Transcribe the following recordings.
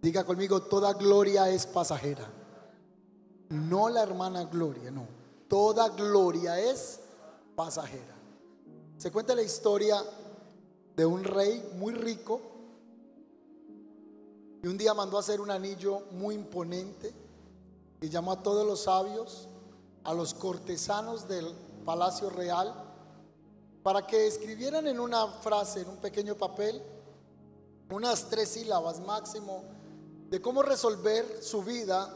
Diga conmigo, toda gloria es pasajera. No la hermana Gloria, no. Toda gloria es pasajera. Se cuenta la historia de un rey muy rico y un día mandó a hacer un anillo muy imponente y llamó a todos los sabios, a los cortesanos del palacio real, para que escribieran en una frase, en un pequeño papel, unas tres sílabas máximo de cómo resolver su vida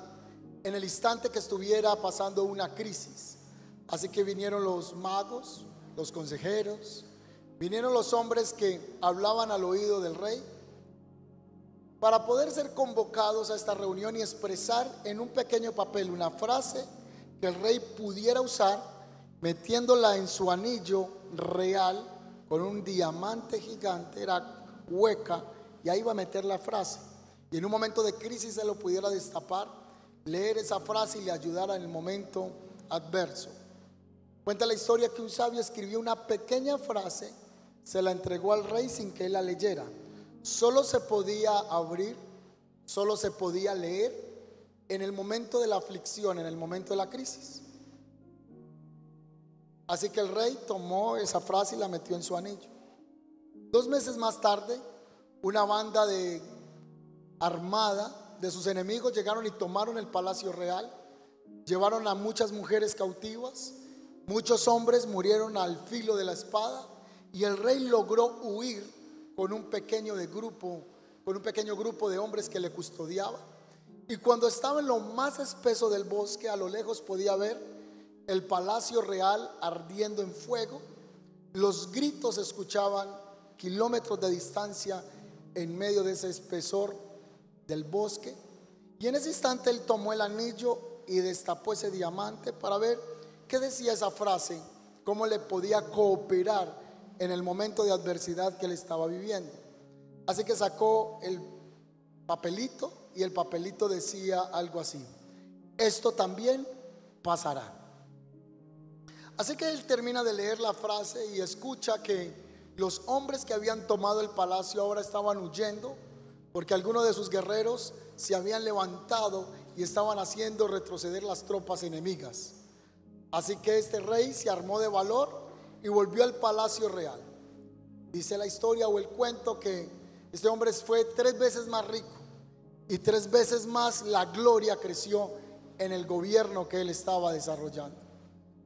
en el instante que estuviera pasando una crisis. Así que vinieron los magos, los consejeros, vinieron los hombres que hablaban al oído del rey para poder ser convocados a esta reunión y expresar en un pequeño papel una frase que el rey pudiera usar metiéndola en su anillo real con un diamante gigante, era hueca, y ahí iba a meter la frase. Y en un momento de crisis se lo pudiera destapar, leer esa frase y le ayudara en el momento adverso. Cuenta la historia que un sabio escribió una pequeña frase, se la entregó al rey sin que él la leyera. Solo se podía abrir, solo se podía leer en el momento de la aflicción, en el momento de la crisis. Así que el rey tomó esa frase y la metió en su anillo. Dos meses más tarde, una banda de armada de sus enemigos llegaron y tomaron el palacio real, llevaron a muchas mujeres cautivas, muchos hombres murieron al filo de la espada y el rey logró huir con un pequeño de grupo, con un pequeño grupo de hombres que le custodiaban. Y cuando estaba en lo más espeso del bosque, a lo lejos podía ver el palacio real ardiendo en fuego. Los gritos se escuchaban kilómetros de distancia en medio de ese espesor del bosque. Y en ese instante él tomó el anillo y destapó ese diamante para ver qué decía esa frase, cómo le podía cooperar en el momento de adversidad que él estaba viviendo. Así que sacó el papelito y el papelito decía algo así, esto también pasará. Así que él termina de leer la frase y escucha que los hombres que habían tomado el palacio ahora estaban huyendo porque algunos de sus guerreros se habían levantado y estaban haciendo retroceder las tropas enemigas. Así que este rey se armó de valor y volvió al palacio real. Dice la historia o el cuento que este hombre fue tres veces más rico y tres veces más la gloria creció en el gobierno que él estaba desarrollando.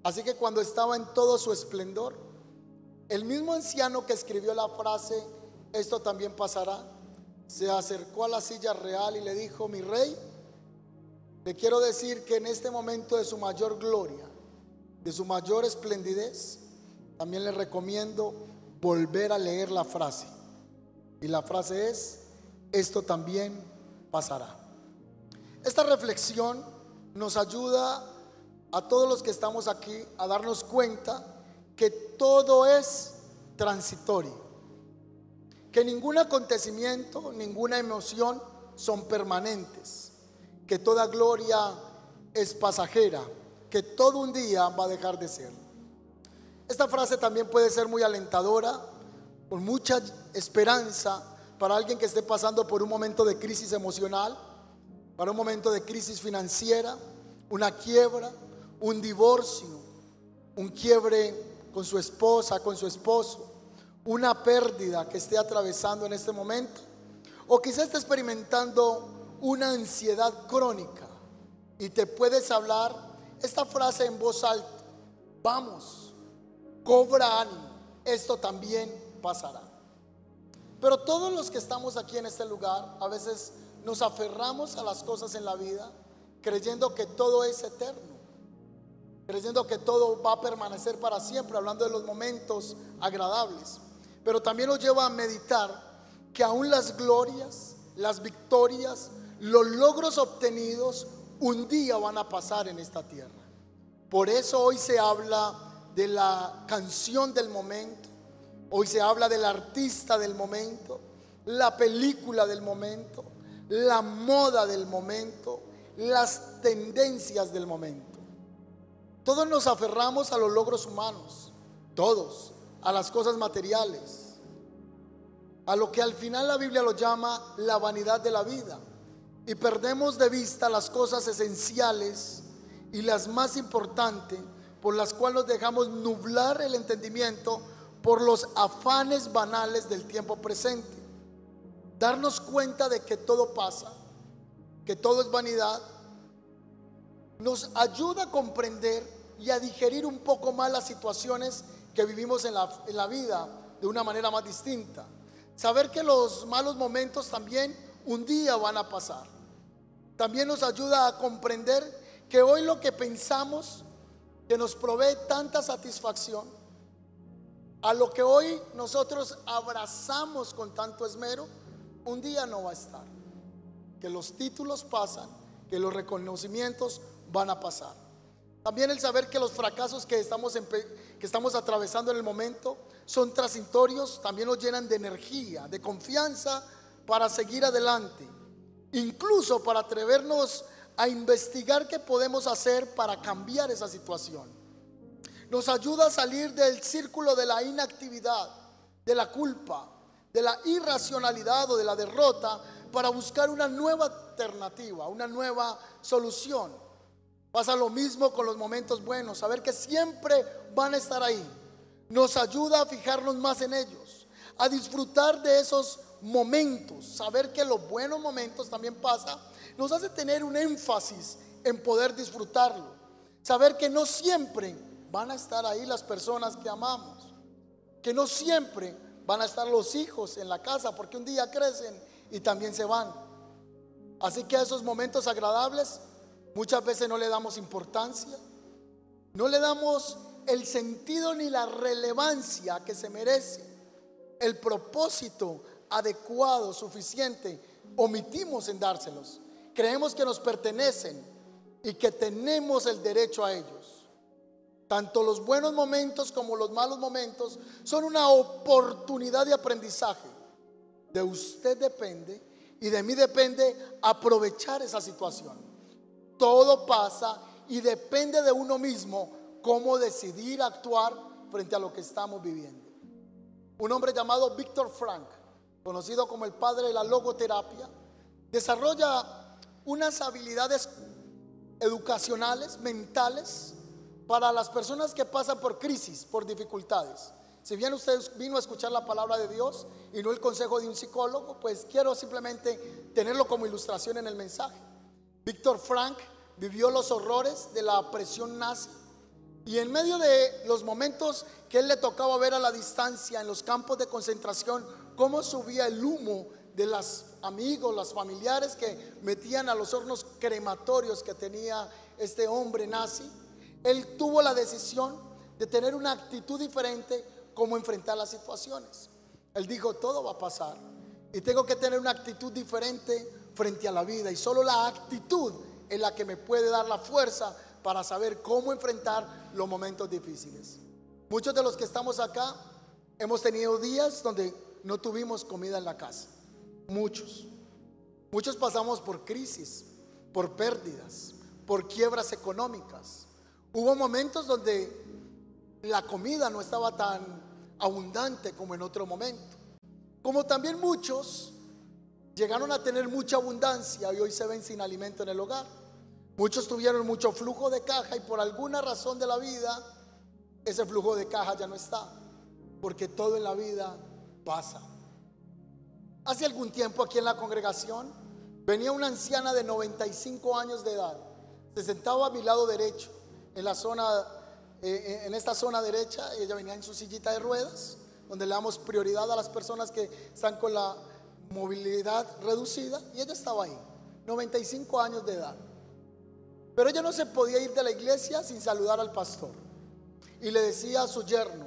Así que cuando estaba en todo su esplendor, el mismo anciano que escribió la frase, esto también pasará, se acercó a la silla real y le dijo, mi rey, le quiero decir que en este momento de su mayor gloria, de su mayor esplendidez, también le recomiendo volver a leer la frase. Y la frase es, esto también pasará. Esta reflexión nos ayuda a todos los que estamos aquí a darnos cuenta que todo es transitorio, que ningún acontecimiento, ninguna emoción son permanentes, que toda gloria es pasajera, que todo un día va a dejar de ser. Esta frase también puede ser muy alentadora, con mucha esperanza para alguien que esté pasando por un momento de crisis emocional, para un momento de crisis financiera, una quiebra, un divorcio, un quiebre con su esposa, con su esposo, una pérdida que esté atravesando en este momento, o quizás esté experimentando una ansiedad crónica y te puedes hablar esta frase en voz alta, vamos, cobra ánimo, esto también pasará. Pero todos los que estamos aquí en este lugar, a veces nos aferramos a las cosas en la vida creyendo que todo es eterno, creyendo que todo va a permanecer para siempre, hablando de los momentos agradables. Pero también nos lleva a meditar que aún las glorias, las victorias, los logros obtenidos un día van a pasar en esta tierra. Por eso hoy se habla de la canción del momento, hoy se habla del artista del momento, la película del momento, la moda del momento, las tendencias del momento. Todos nos aferramos a los logros humanos, todos, a las cosas materiales, a lo que al final la Biblia lo llama la vanidad de la vida. Y perdemos de vista las cosas esenciales y las más importantes por las cuales nos dejamos nublar el entendimiento por los afanes banales del tiempo presente. Darnos cuenta de que todo pasa, que todo es vanidad, nos ayuda a comprender y a digerir un poco más las situaciones que vivimos en la, en la vida de una manera más distinta. Saber que los malos momentos también un día van a pasar. También nos ayuda a comprender que hoy lo que pensamos que nos provee tanta satisfacción, a lo que hoy nosotros abrazamos con tanto esmero, un día no va a estar. Que los títulos pasan, que los reconocimientos van a pasar. También el saber que los fracasos que estamos, que estamos atravesando en el momento son transitorios, también nos llenan de energía, de confianza para seguir adelante. Incluso para atrevernos a investigar qué podemos hacer para cambiar esa situación. Nos ayuda a salir del círculo de la inactividad, de la culpa, de la irracionalidad o de la derrota para buscar una nueva alternativa, una nueva solución. Pasa lo mismo con los momentos buenos, saber que siempre van a estar ahí. Nos ayuda a fijarnos más en ellos, a disfrutar de esos momentos, saber que los buenos momentos también pasa, nos hace tener un énfasis en poder disfrutarlo. Saber que no siempre van a estar ahí las personas que amamos, que no siempre van a estar los hijos en la casa, porque un día crecen y también se van. Así que a esos momentos agradables Muchas veces no le damos importancia, no le damos el sentido ni la relevancia que se merece, el propósito adecuado, suficiente, omitimos en dárselos. Creemos que nos pertenecen y que tenemos el derecho a ellos. Tanto los buenos momentos como los malos momentos son una oportunidad de aprendizaje. De usted depende y de mí depende aprovechar esa situación. Todo pasa y depende de uno mismo cómo decidir actuar frente a lo que estamos viviendo. Un hombre llamado Víctor Frank, conocido como el padre de la logoterapia, desarrolla unas habilidades educacionales, mentales, para las personas que pasan por crisis, por dificultades. Si bien usted vino a escuchar la palabra de Dios y no el consejo de un psicólogo, pues quiero simplemente tenerlo como ilustración en el mensaje. Víctor Frank vivió los horrores de la presión nazi y en medio de los momentos que él le tocaba ver a la distancia en los campos de concentración, cómo subía el humo de los amigos, los familiares que metían a los hornos crematorios que tenía este hombre nazi, él tuvo la decisión de tener una actitud diferente como enfrentar las situaciones. Él dijo, todo va a pasar y tengo que tener una actitud diferente frente a la vida. Y solo la actitud es la que me puede dar la fuerza para saber cómo enfrentar los momentos difíciles. Muchos de los que estamos acá hemos tenido días donde no tuvimos comida en la casa. Muchos. Muchos pasamos por crisis, por pérdidas, por quiebras económicas. Hubo momentos donde la comida no estaba tan abundante como en otro momento. Como también muchos llegaron a tener mucha abundancia y hoy se ven sin alimento en el hogar. Muchos tuvieron mucho flujo de caja y por alguna razón de la vida ese flujo de caja ya no está, porque todo en la vida pasa. Hace algún tiempo aquí en la congregación venía una anciana de 95 años de edad, se sentaba a mi lado derecho, en la zona, eh, en esta zona derecha, ella venía en su sillita de ruedas, donde le damos prioridad a las personas que están con la movilidad reducida, y ella estaba ahí, 95 años de edad. Pero ella no se podía ir de la iglesia sin saludar al pastor. Y le decía a su yerno,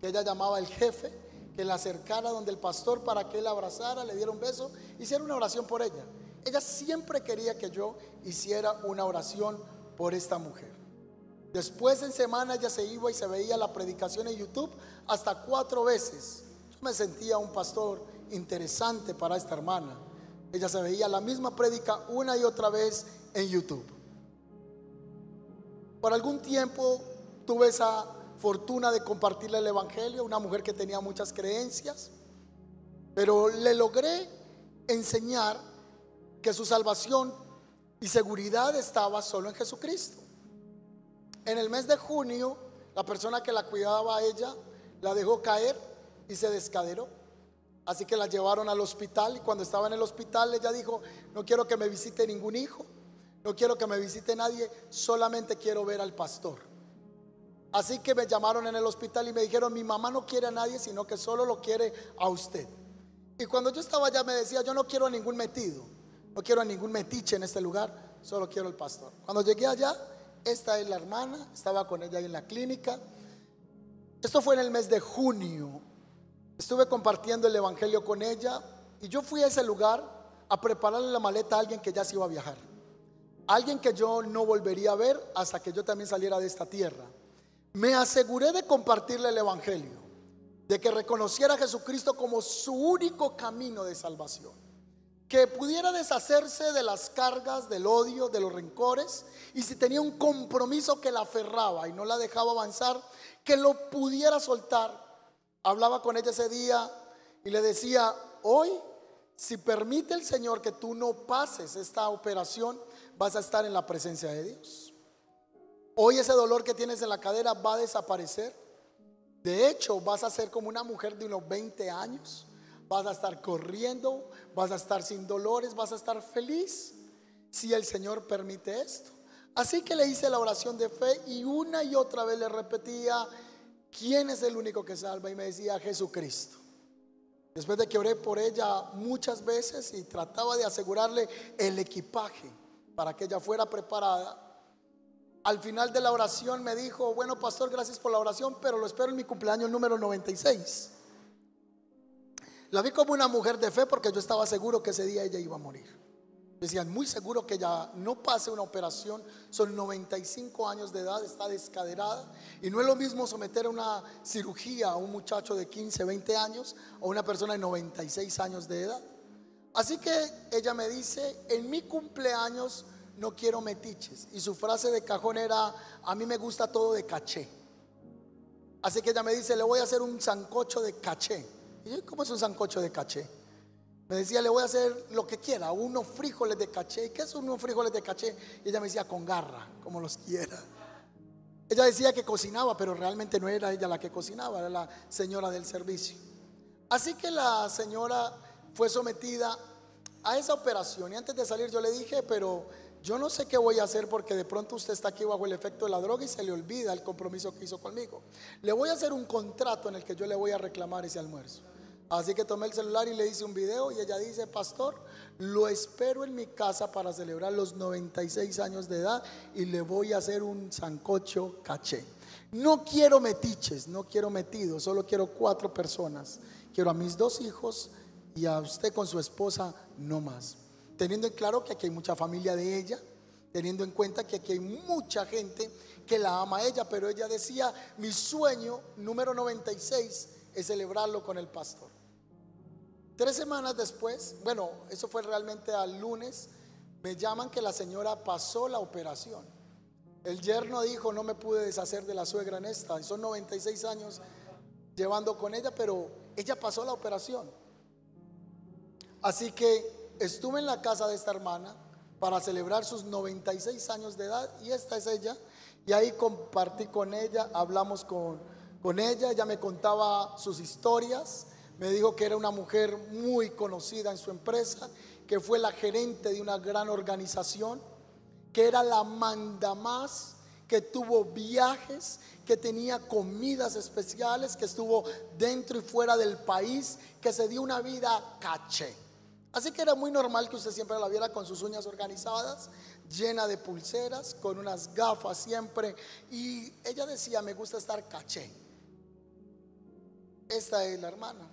que ella llamaba el jefe, que la acercara donde el pastor para que él abrazara, le diera un beso, hiciera una oración por ella. Ella siempre quería que yo hiciera una oración por esta mujer. Después en semana ella se iba y se veía la predicación en YouTube hasta cuatro veces. Yo me sentía un pastor interesante para esta hermana. Ella se veía la misma prédica una y otra vez en YouTube. Por algún tiempo tuve esa fortuna de compartirle el Evangelio, una mujer que tenía muchas creencias, pero le logré enseñar que su salvación y seguridad estaba solo en Jesucristo. En el mes de junio, la persona que la cuidaba a ella la dejó caer y se descaderó. Así que la llevaron al hospital y cuando estaba en el hospital ella dijo, no quiero que me visite ningún hijo, no quiero que me visite nadie, solamente quiero ver al pastor. Así que me llamaron en el hospital y me dijeron, mi mamá no quiere a nadie, sino que solo lo quiere a usted. Y cuando yo estaba allá me decía, yo no quiero a ningún metido, no quiero a ningún metiche en este lugar, solo quiero al pastor. Cuando llegué allá, esta es la hermana, estaba con ella en la clínica. Esto fue en el mes de junio. Estuve compartiendo el Evangelio con ella y yo fui a ese lugar a prepararle la maleta a alguien que ya se iba a viajar. Alguien que yo no volvería a ver hasta que yo también saliera de esta tierra. Me aseguré de compartirle el Evangelio, de que reconociera a Jesucristo como su único camino de salvación que pudiera deshacerse de las cargas, del odio, de los rencores, y si tenía un compromiso que la aferraba y no la dejaba avanzar, que lo pudiera soltar. Hablaba con ella ese día y le decía, hoy, si permite el Señor que tú no pases esta operación, vas a estar en la presencia de Dios. Hoy ese dolor que tienes en la cadera va a desaparecer. De hecho, vas a ser como una mujer de unos 20 años vas a estar corriendo, vas a estar sin dolores, vas a estar feliz si el Señor permite esto. Así que le hice la oración de fe y una y otra vez le repetía, ¿quién es el único que salva? Y me decía, Jesucristo. Después de que oré por ella muchas veces y trataba de asegurarle el equipaje para que ella fuera preparada, al final de la oración me dijo, bueno pastor, gracias por la oración, pero lo espero en mi cumpleaños número 96. La vi como una mujer de fe porque yo estaba seguro que ese día ella iba a morir. Decían, muy seguro que ella no pase una operación, son 95 años de edad, está descaderada. Y no es lo mismo someter a una cirugía a un muchacho de 15, 20 años o una persona de 96 años de edad. Así que ella me dice, en mi cumpleaños no quiero metiches. Y su frase de cajón era, a mí me gusta todo de caché. Así que ella me dice, le voy a hacer un sancocho de caché. Y ¿cómo es un sancocho de caché? Me decía, le voy a hacer lo que quiera, unos frijoles de caché. ¿Qué son unos frijoles de caché? Y ella me decía, con garra, como los quiera. Ella decía que cocinaba, pero realmente no era ella la que cocinaba, era la señora del servicio. Así que la señora fue sometida a esa operación. Y antes de salir yo le dije, pero yo no sé qué voy a hacer porque de pronto usted está aquí bajo el efecto de la droga y se le olvida el compromiso que hizo conmigo. Le voy a hacer un contrato en el que yo le voy a reclamar ese almuerzo. Así que tomé el celular y le hice un video y ella dice, pastor, lo espero en mi casa para celebrar los 96 años de edad y le voy a hacer un sancocho caché. No quiero metiches, no quiero metidos, solo quiero cuatro personas. Quiero a mis dos hijos y a usted con su esposa, no más. Teniendo en claro que aquí hay mucha familia de ella, teniendo en cuenta que aquí hay mucha gente que la ama a ella, pero ella decía, mi sueño número 96 es celebrarlo con el pastor. Tres semanas después, bueno, eso fue realmente al lunes, me llaman que la señora pasó la operación. El yerno dijo, no me pude deshacer de la suegra en esta, son 96 años llevando con ella, pero ella pasó la operación. Así que estuve en la casa de esta hermana para celebrar sus 96 años de edad y esta es ella. Y ahí compartí con ella, hablamos con, con ella, ella me contaba sus historias me dijo que era una mujer muy conocida en su empresa, que fue la gerente de una gran organización, que era la manda más, que tuvo viajes, que tenía comidas especiales, que estuvo dentro y fuera del país, que se dio una vida caché. Así que era muy normal que usted siempre la viera con sus uñas organizadas, llena de pulseras, con unas gafas siempre. Y ella decía, me gusta estar caché. Esta es la hermana.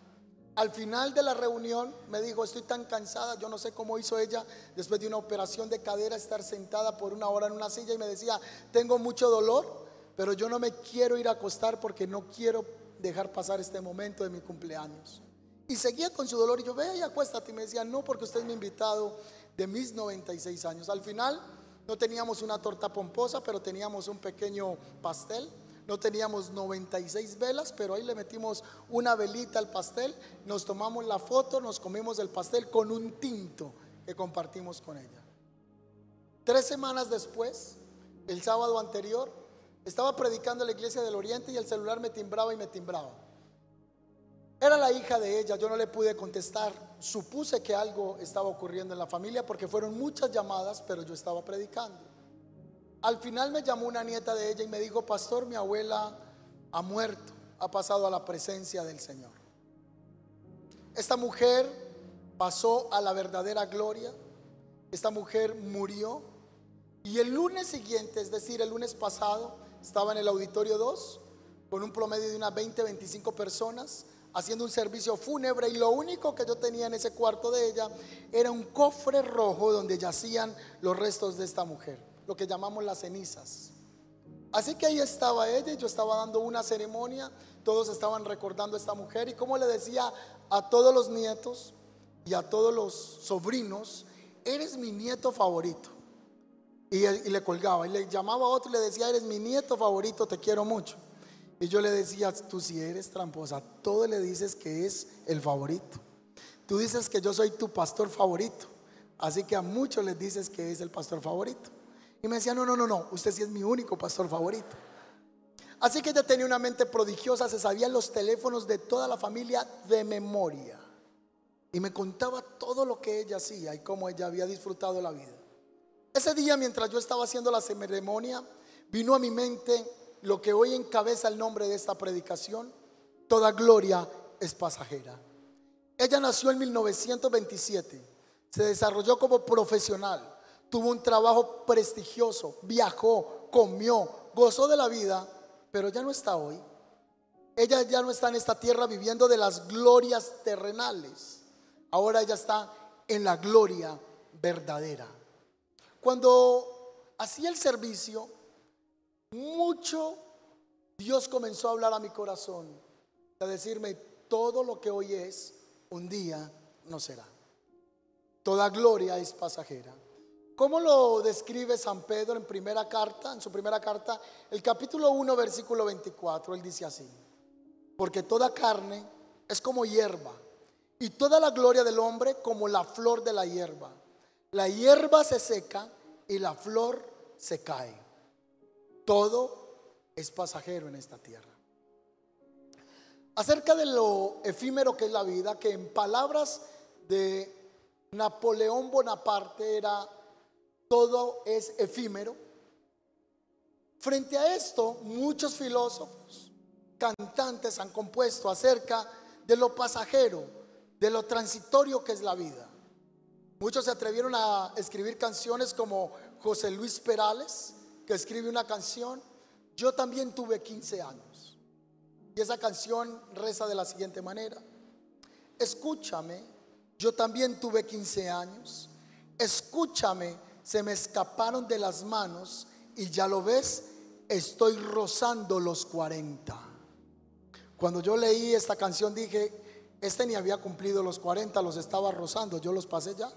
Al final de la reunión me dijo, estoy tan cansada, yo no sé cómo hizo ella después de una operación de cadera estar sentada por una hora en una silla y me decía, tengo mucho dolor, pero yo no me quiero ir a acostar porque no quiero dejar pasar este momento de mi cumpleaños. Y seguía con su dolor y yo, ve y acuéstate. Y me decía, no, porque usted es mi invitado de mis 96 años. Al final no teníamos una torta pomposa, pero teníamos un pequeño pastel no teníamos 96 velas, pero ahí le metimos una velita al pastel, nos tomamos la foto, nos comimos el pastel con un tinto que compartimos con ella. Tres semanas después, el sábado anterior, estaba predicando en la iglesia del Oriente y el celular me timbraba y me timbraba. Era la hija de ella, yo no le pude contestar. Supuse que algo estaba ocurriendo en la familia porque fueron muchas llamadas, pero yo estaba predicando. Al final me llamó una nieta de ella y me dijo, pastor, mi abuela ha muerto, ha pasado a la presencia del Señor. Esta mujer pasó a la verdadera gloria, esta mujer murió y el lunes siguiente, es decir, el lunes pasado, estaba en el auditorio 2 con un promedio de unas 20, 25 personas haciendo un servicio fúnebre y lo único que yo tenía en ese cuarto de ella era un cofre rojo donde yacían los restos de esta mujer lo que llamamos las cenizas. Así que ahí estaba ella, yo estaba dando una ceremonia, todos estaban recordando a esta mujer y como le decía a todos los nietos y a todos los sobrinos, eres mi nieto favorito. Y, le colgaba y le llamaba a otro y le decía, eres mi nieto favorito, te quiero mucho. Y yo le decía, tú si eres tramposa, todo le dices que es el favorito. Tú dices que yo soy tu pastor favorito. Así que a muchos les dices que es el pastor favorito. Y me decía, no, no, no, no, usted sí es mi único pastor favorito. Así que ella tenía una mente prodigiosa, se sabían los teléfonos de toda la familia de memoria. Y me contaba todo lo que ella hacía y cómo ella había disfrutado la vida. Ese día, mientras yo estaba haciendo la ceremonia, vino a mi mente lo que hoy encabeza el nombre de esta predicación. Toda gloria es pasajera. Ella nació en 1927, se desarrolló como profesional tuvo un trabajo prestigioso, viajó, comió, gozó de la vida, pero ya no está hoy. Ella ya no está en esta tierra viviendo de las glorias terrenales. Ahora ella está en la gloria verdadera. Cuando hacía el servicio, mucho Dios comenzó a hablar a mi corazón, a decirme, todo lo que hoy es, un día no será. Toda gloria es pasajera. ¿Cómo lo describe San Pedro en primera carta, en su primera carta, el capítulo 1, versículo 24? Él dice así, porque toda carne es como hierba y toda la gloria del hombre como la flor de la hierba. La hierba se seca y la flor se cae. Todo es pasajero en esta tierra. Acerca de lo efímero que es la vida, que en palabras de Napoleón Bonaparte era todo es efímero. Frente a esto, muchos filósofos, cantantes han compuesto acerca de lo pasajero, de lo transitorio que es la vida. Muchos se atrevieron a escribir canciones como José Luis Perales, que escribe una canción, Yo también tuve 15 años. Y esa canción reza de la siguiente manera, escúchame, yo también tuve 15 años, escúchame, se me escaparon de las manos y ya lo ves, estoy rozando los 40. Cuando yo leí esta canción dije, este ni había cumplido los 40, los estaba rozando, yo los pasé ya,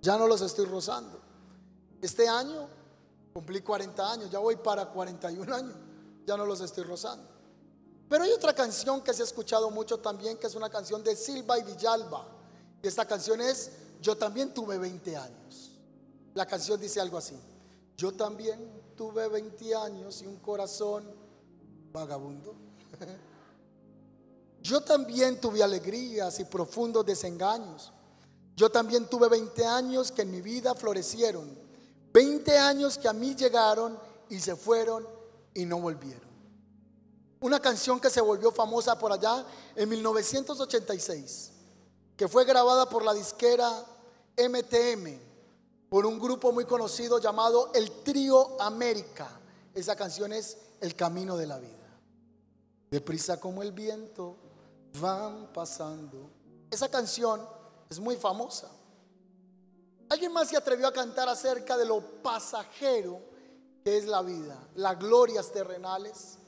ya no los estoy rozando. Este año cumplí 40 años, ya voy para 41 años, ya no los estoy rozando. Pero hay otra canción que se ha escuchado mucho también, que es una canción de Silva y Villalba. Y esta canción es Yo también tuve 20 años. La canción dice algo así. Yo también tuve 20 años y un corazón vagabundo. Yo también tuve alegrías y profundos desengaños. Yo también tuve 20 años que en mi vida florecieron. 20 años que a mí llegaron y se fueron y no volvieron. Una canción que se volvió famosa por allá en 1986, que fue grabada por la disquera MTM por un grupo muy conocido llamado el Trío América. Esa canción es El Camino de la Vida. Deprisa como el viento, van pasando. Esa canción es muy famosa. ¿Alguien más se atrevió a cantar acerca de lo pasajero que es la vida, las glorias terrenales?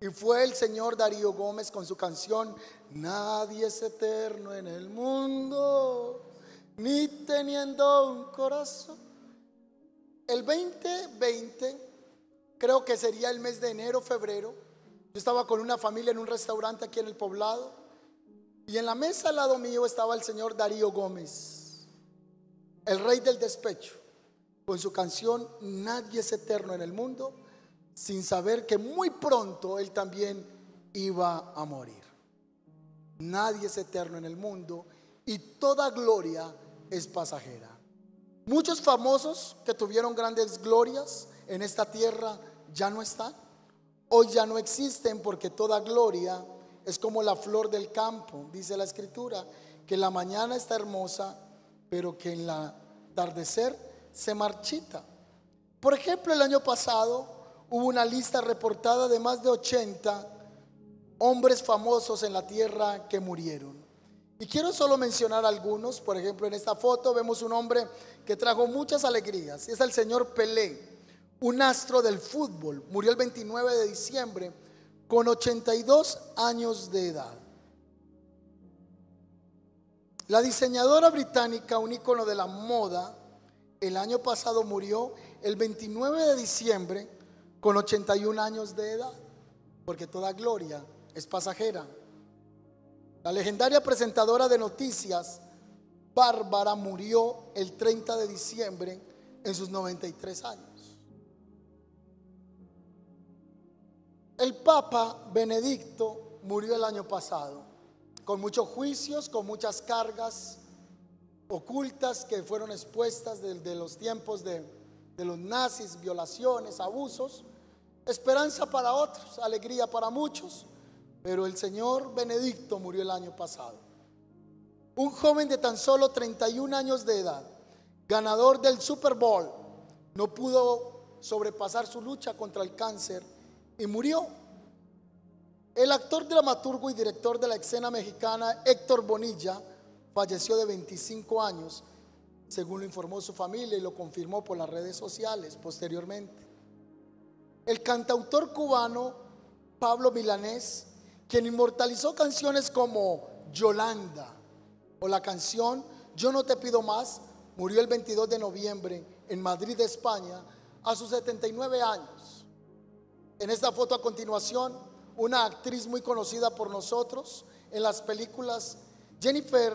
Y fue el señor Darío Gómez con su canción Nadie es eterno en el mundo, ni teniendo un corazón. El 2020, creo que sería el mes de enero, febrero, yo estaba con una familia en un restaurante aquí en el poblado y en la mesa al lado mío estaba el señor Darío Gómez, el rey del despecho, con su canción Nadie es eterno en el mundo sin saber que muy pronto él también iba a morir. Nadie es eterno en el mundo y toda gloria es pasajera. Muchos famosos que tuvieron grandes glorias en esta tierra ya no están. Hoy ya no existen porque toda gloria es como la flor del campo, dice la escritura, que la mañana está hermosa, pero que en la atardecer se marchita. Por ejemplo, el año pasado hubo una lista reportada de más de 80 hombres famosos en la tierra que murieron. Y quiero solo mencionar algunos. Por ejemplo, en esta foto vemos un hombre que trajo muchas alegrías. Es el señor Pelé, un astro del fútbol. Murió el 29 de diciembre con 82 años de edad. La diseñadora británica, un ícono de la moda, el año pasado murió el 29 de diciembre con 81 años de edad, porque toda gloria es pasajera. La legendaria presentadora de noticias, Bárbara, murió el 30 de diciembre en sus 93 años. El Papa Benedicto murió el año pasado, con muchos juicios, con muchas cargas ocultas que fueron expuestas desde los tiempos de de los nazis, violaciones, abusos, esperanza para otros, alegría para muchos, pero el señor Benedicto murió el año pasado. Un joven de tan solo 31 años de edad, ganador del Super Bowl, no pudo sobrepasar su lucha contra el cáncer y murió. El actor, dramaturgo y director de la escena mexicana Héctor Bonilla falleció de 25 años según lo informó su familia y lo confirmó por las redes sociales posteriormente. El cantautor cubano Pablo Milanés, quien inmortalizó canciones como Yolanda o la canción Yo no te pido más, murió el 22 de noviembre en Madrid, España, a sus 79 años. En esta foto a continuación, una actriz muy conocida por nosotros en las películas Jennifer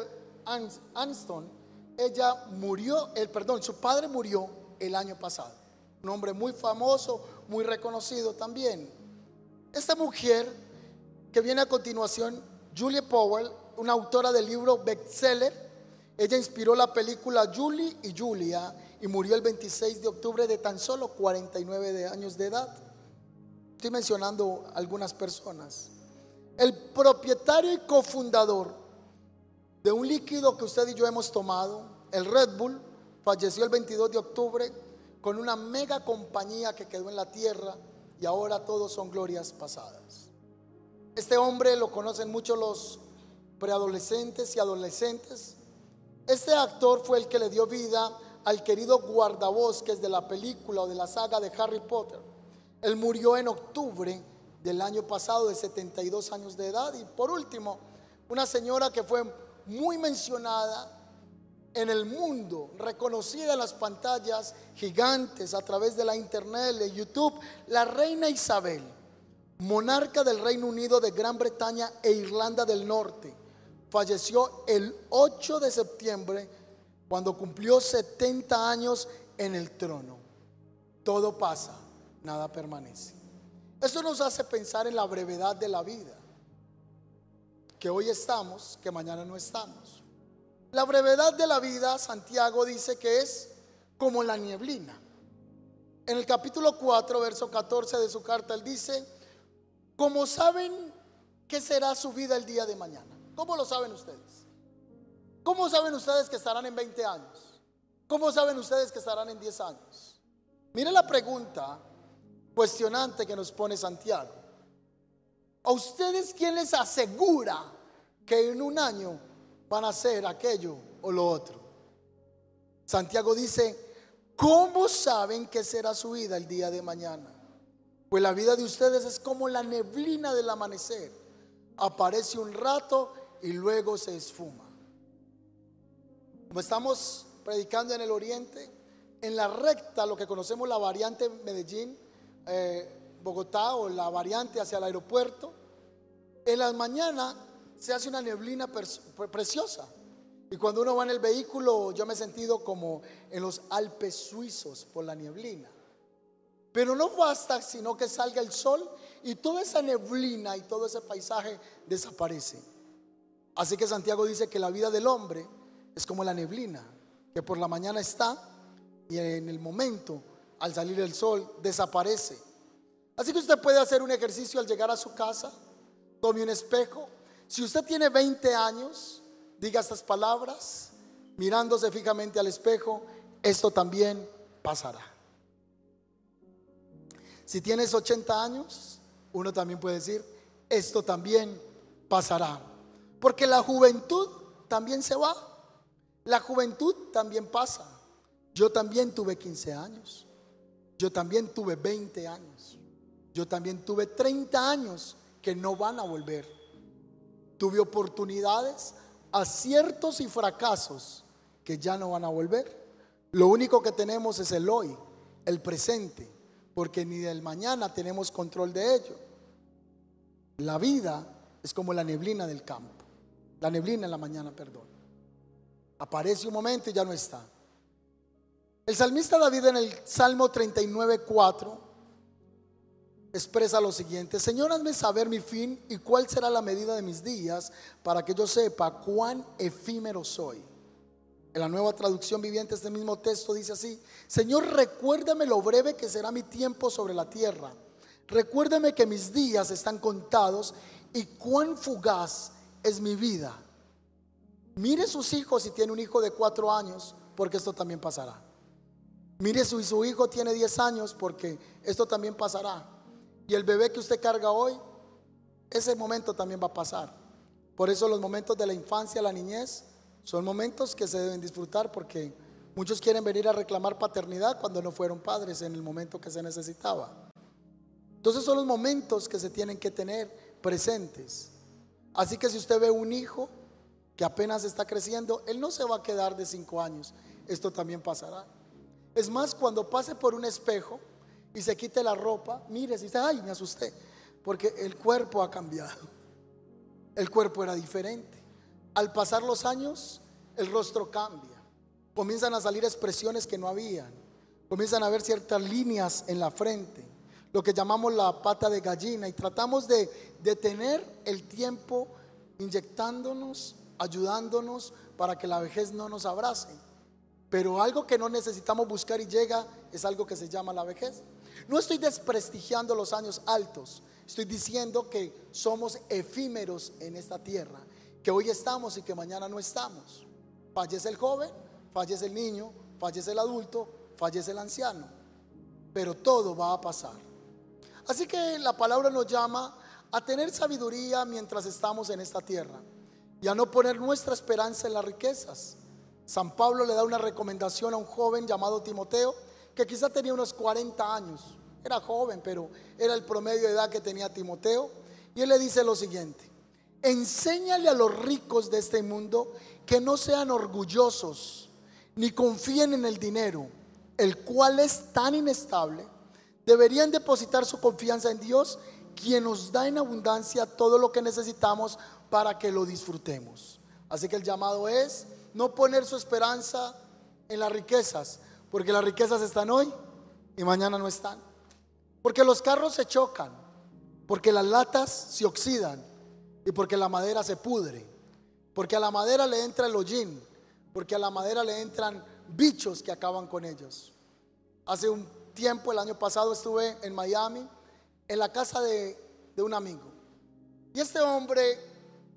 Aniston ella murió, el perdón, su padre murió el año pasado. Un hombre muy famoso, muy reconocido también. Esta mujer que viene a continuación, Julie Powell, una autora del libro bestseller, ella inspiró la película Julie y Julia y murió el 26 de octubre de tan solo 49 años de edad. Estoy mencionando algunas personas. El propietario y cofundador de un líquido que usted y yo hemos tomado, el Red Bull, falleció el 22 de octubre con una mega compañía que quedó en la tierra y ahora todos son glorias pasadas. Este hombre lo conocen mucho los preadolescentes y adolescentes. Este actor fue el que le dio vida al querido guardabosques de la película o de la saga de Harry Potter. Él murió en octubre del año pasado de 72 años de edad. Y por último, una señora que fue muy mencionada en el mundo, reconocida en las pantallas gigantes a través de la internet, de YouTube, la reina Isabel, monarca del Reino Unido de Gran Bretaña e Irlanda del Norte, falleció el 8 de septiembre cuando cumplió 70 años en el trono. Todo pasa, nada permanece. Eso nos hace pensar en la brevedad de la vida que hoy estamos, que mañana no estamos. La brevedad de la vida, Santiago dice que es como la nieblina. En el capítulo 4, verso 14 de su carta, él dice, como saben que será su vida el día de mañana. ¿Cómo lo saben ustedes? ¿Cómo saben ustedes que estarán en 20 años? ¿Cómo saben ustedes que estarán en 10 años? Mire la pregunta cuestionante que nos pone Santiago. ¿A ustedes quién les asegura que en un año van a hacer aquello o lo otro. Santiago dice, ¿cómo saben qué será su vida el día de mañana? Pues la vida de ustedes es como la neblina del amanecer. Aparece un rato y luego se esfuma. Como estamos predicando en el oriente, en la recta, lo que conocemos la variante Medellín, eh, Bogotá o la variante hacia el aeropuerto, en las mañanas se hace una neblina preciosa. Y cuando uno va en el vehículo, yo me he sentido como en los Alpes suizos por la neblina. Pero no basta sino que salga el sol y toda esa neblina y todo ese paisaje desaparece. Así que Santiago dice que la vida del hombre es como la neblina, que por la mañana está y en el momento, al salir el sol, desaparece. Así que usted puede hacer un ejercicio al llegar a su casa, tome un espejo. Si usted tiene 20 años, diga estas palabras, mirándose fijamente al espejo, esto también pasará. Si tienes 80 años, uno también puede decir, esto también pasará. Porque la juventud también se va. La juventud también pasa. Yo también tuve 15 años. Yo también tuve 20 años. Yo también tuve 30 años que no van a volver. Tuve oportunidades, aciertos y fracasos que ya no van a volver. Lo único que tenemos es el hoy, el presente, porque ni del mañana tenemos control de ello. La vida es como la neblina del campo, la neblina en la mañana, perdón. Aparece un momento y ya no está. El salmista David en el Salmo 39, 4 expresa lo siguiente, Señor, hazme saber mi fin y cuál será la medida de mis días para que yo sepa cuán efímero soy. En la nueva traducción viviente este mismo texto dice así, Señor, recuérdame lo breve que será mi tiempo sobre la tierra. Recuérdame que mis días están contados y cuán fugaz es mi vida. Mire sus hijos si tiene un hijo de cuatro años, porque esto también pasará. Mire si su hijo tiene diez años, porque esto también pasará. Y el bebé que usted carga hoy, ese momento también va a pasar. Por eso los momentos de la infancia, la niñez, son momentos que se deben disfrutar porque muchos quieren venir a reclamar paternidad cuando no fueron padres en el momento que se necesitaba. Entonces son los momentos que se tienen que tener presentes. Así que si usted ve un hijo que apenas está creciendo, él no se va a quedar de cinco años. Esto también pasará. Es más, cuando pase por un espejo, y se quite la ropa, mire, si dice, ay, me asusté, porque el cuerpo ha cambiado. El cuerpo era diferente. Al pasar los años, el rostro cambia. Comienzan a salir expresiones que no habían. Comienzan a ver ciertas líneas en la frente, lo que llamamos la pata de gallina, y tratamos de detener el tiempo inyectándonos, ayudándonos para que la vejez no nos abrace. Pero algo que no necesitamos buscar y llega es algo que se llama la vejez. No estoy desprestigiando los años altos, estoy diciendo que somos efímeros en esta tierra, que hoy estamos y que mañana no estamos. Fallece el joven, fallece el niño, fallece el adulto, fallece el anciano, pero todo va a pasar. Así que la palabra nos llama a tener sabiduría mientras estamos en esta tierra y a no poner nuestra esperanza en las riquezas. San Pablo le da una recomendación a un joven llamado Timoteo que quizá tenía unos 40 años. Era joven, pero era el promedio de edad que tenía Timoteo. Y él le dice lo siguiente, enséñale a los ricos de este mundo que no sean orgullosos ni confíen en el dinero, el cual es tan inestable. Deberían depositar su confianza en Dios, quien nos da en abundancia todo lo que necesitamos para que lo disfrutemos. Así que el llamado es no poner su esperanza en las riquezas, porque las riquezas están hoy y mañana no están. Porque los carros se chocan, porque las latas se oxidan y porque la madera se pudre. Porque a la madera le entra el hollín, porque a la madera le entran bichos que acaban con ellos. Hace un tiempo, el año pasado, estuve en Miami, en la casa de, de un amigo. Y este hombre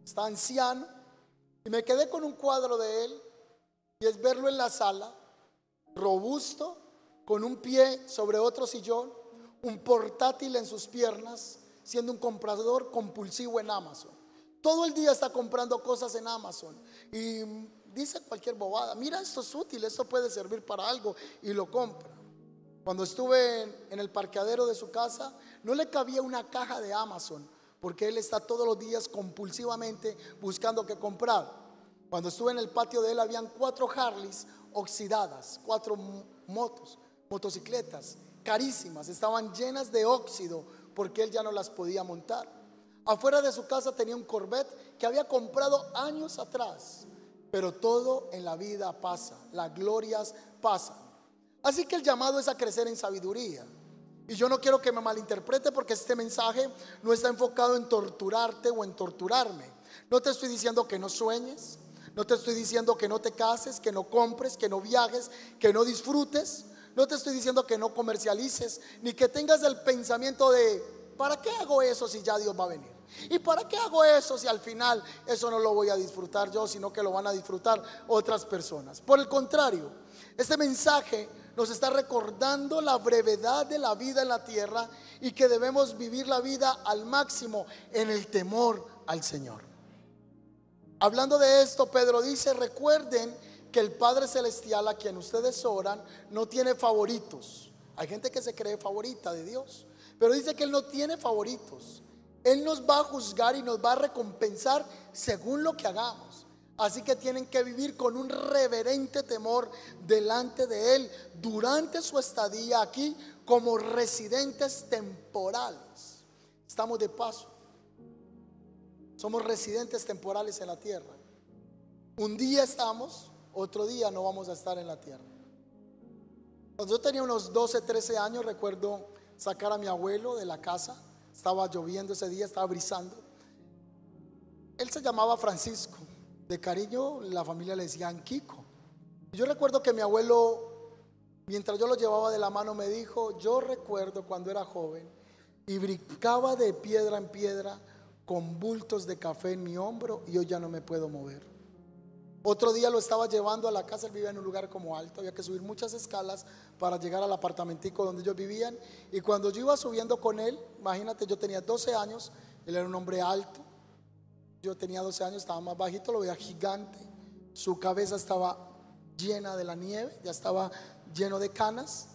está anciano y me quedé con un cuadro de él y es verlo en la sala robusto, con un pie sobre otro sillón, un portátil en sus piernas, siendo un comprador compulsivo en Amazon. Todo el día está comprando cosas en Amazon y dice cualquier bobada, mira, esto es útil, esto puede servir para algo y lo compra. Cuando estuve en, el parqueadero de su casa, no le cabía una caja de Amazon, porque él está todos los días compulsivamente buscando qué comprar. Cuando estuve en el patio de él, habían cuatro Harleys oxidadas, cuatro motos, motocicletas, carísimas, estaban llenas de óxido porque él ya no las podía montar. Afuera de su casa tenía un Corvette que había comprado años atrás pero todo en la vida pasa, las glorias pasan. Así que el llamado es a crecer en sabiduría. Y yo no quiero que me malinterprete porque este mensaje no está enfocado en torturarte o en torturarme. No te estoy diciendo que no sueñes, no te estoy diciendo que no te cases, que no compres, que no viajes, que no disfrutes. No te estoy diciendo que no comercialices, ni que tengas el pensamiento de, ¿para qué hago eso si ya Dios va a venir? ¿Y para qué hago eso si al final eso no lo voy a disfrutar yo, sino que lo van a disfrutar otras personas? Por el contrario, este mensaje nos está recordando la brevedad de la vida en la tierra y que debemos vivir la vida al máximo en el temor al Señor. Hablando de esto, Pedro dice, recuerden que el Padre Celestial a quien ustedes oran no tiene favoritos. Hay gente que se cree favorita de Dios, pero dice que Él no tiene favoritos. Él nos va a juzgar y nos va a recompensar según lo que hagamos. Así que tienen que vivir con un reverente temor delante de Él durante su estadía aquí como residentes temporales. Estamos de paso. Somos residentes temporales en la tierra. Un día estamos, otro día no vamos a estar en la tierra. Cuando yo tenía unos 12, 13 años, recuerdo sacar a mi abuelo de la casa estaba lloviendo ese día, estaba brisando. Él se llamaba Francisco. De cariño, la familia le decían Kiko. Yo recuerdo que mi abuelo, mientras yo lo llevaba de la mano, me dijo, yo recuerdo cuando era joven y brincaba de piedra en piedra con bultos de café en mi hombro y hoy ya no me puedo mover. Otro día lo estaba llevando a la casa, él vivía en un lugar como alto, había que subir muchas escalas para llegar al apartamentico donde ellos vivían. Y cuando yo iba subiendo con él, imagínate, yo tenía 12 años, él era un hombre alto, yo tenía 12 años, estaba más bajito, lo veía gigante, su cabeza estaba llena de la nieve, ya estaba lleno de canas,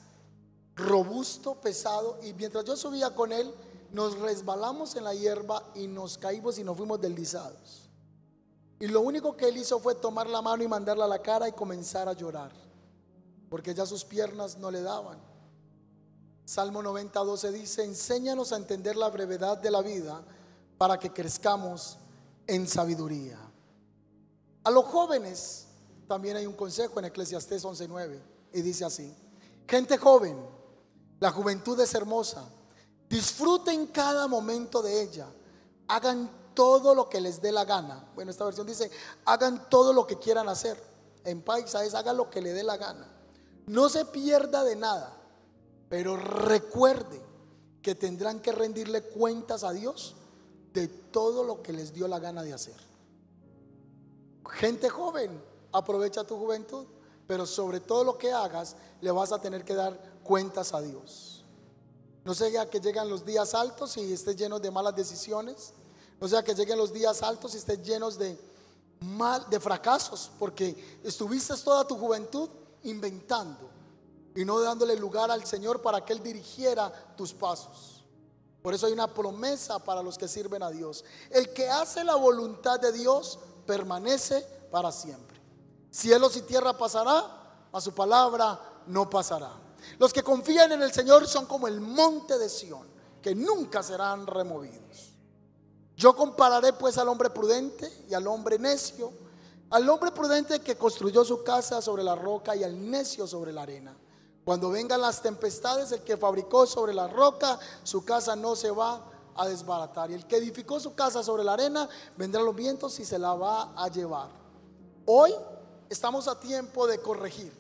robusto, pesado, y mientras yo subía con él, nos resbalamos en la hierba y nos caímos y nos fuimos deslizados. Y lo único que él hizo fue tomar la mano y mandarla a la cara y comenzar a llorar, porque ya sus piernas no le daban. Salmo 90, 12 dice, enséñanos a entender la brevedad de la vida para que crezcamos en sabiduría. A los jóvenes también hay un consejo en Eclesiastés 11:9 y dice así: Gente joven, la juventud es hermosa, disfruten cada momento de ella, hagan todo lo que les dé la gana. Bueno, esta versión dice, hagan todo lo que quieran hacer. En paisa es, hagan lo que le dé la gana. No se pierda de nada, pero recuerde que tendrán que rendirle cuentas a Dios de todo lo que les dio la gana de hacer. Gente joven, aprovecha tu juventud, pero sobre todo lo que hagas le vas a tener que dar cuentas a Dios. No sea que llegan los días altos y estés lleno de malas decisiones o sea, que lleguen los días altos y estés llenos de mal, de fracasos, porque estuviste toda tu juventud inventando y no dándole lugar al Señor para que Él dirigiera tus pasos. Por eso hay una promesa para los que sirven a Dios. El que hace la voluntad de Dios permanece para siempre. Cielos y tierra pasará, a su palabra no pasará. Los que confían en el Señor son como el monte de Sión, que nunca serán removidos. Yo compararé pues al hombre prudente y al hombre necio, al hombre prudente que construyó su casa sobre la roca y al necio sobre la arena. Cuando vengan las tempestades, el que fabricó sobre la roca, su casa no se va a desbaratar. Y el que edificó su casa sobre la arena, vendrán los vientos y se la va a llevar. Hoy estamos a tiempo de corregir.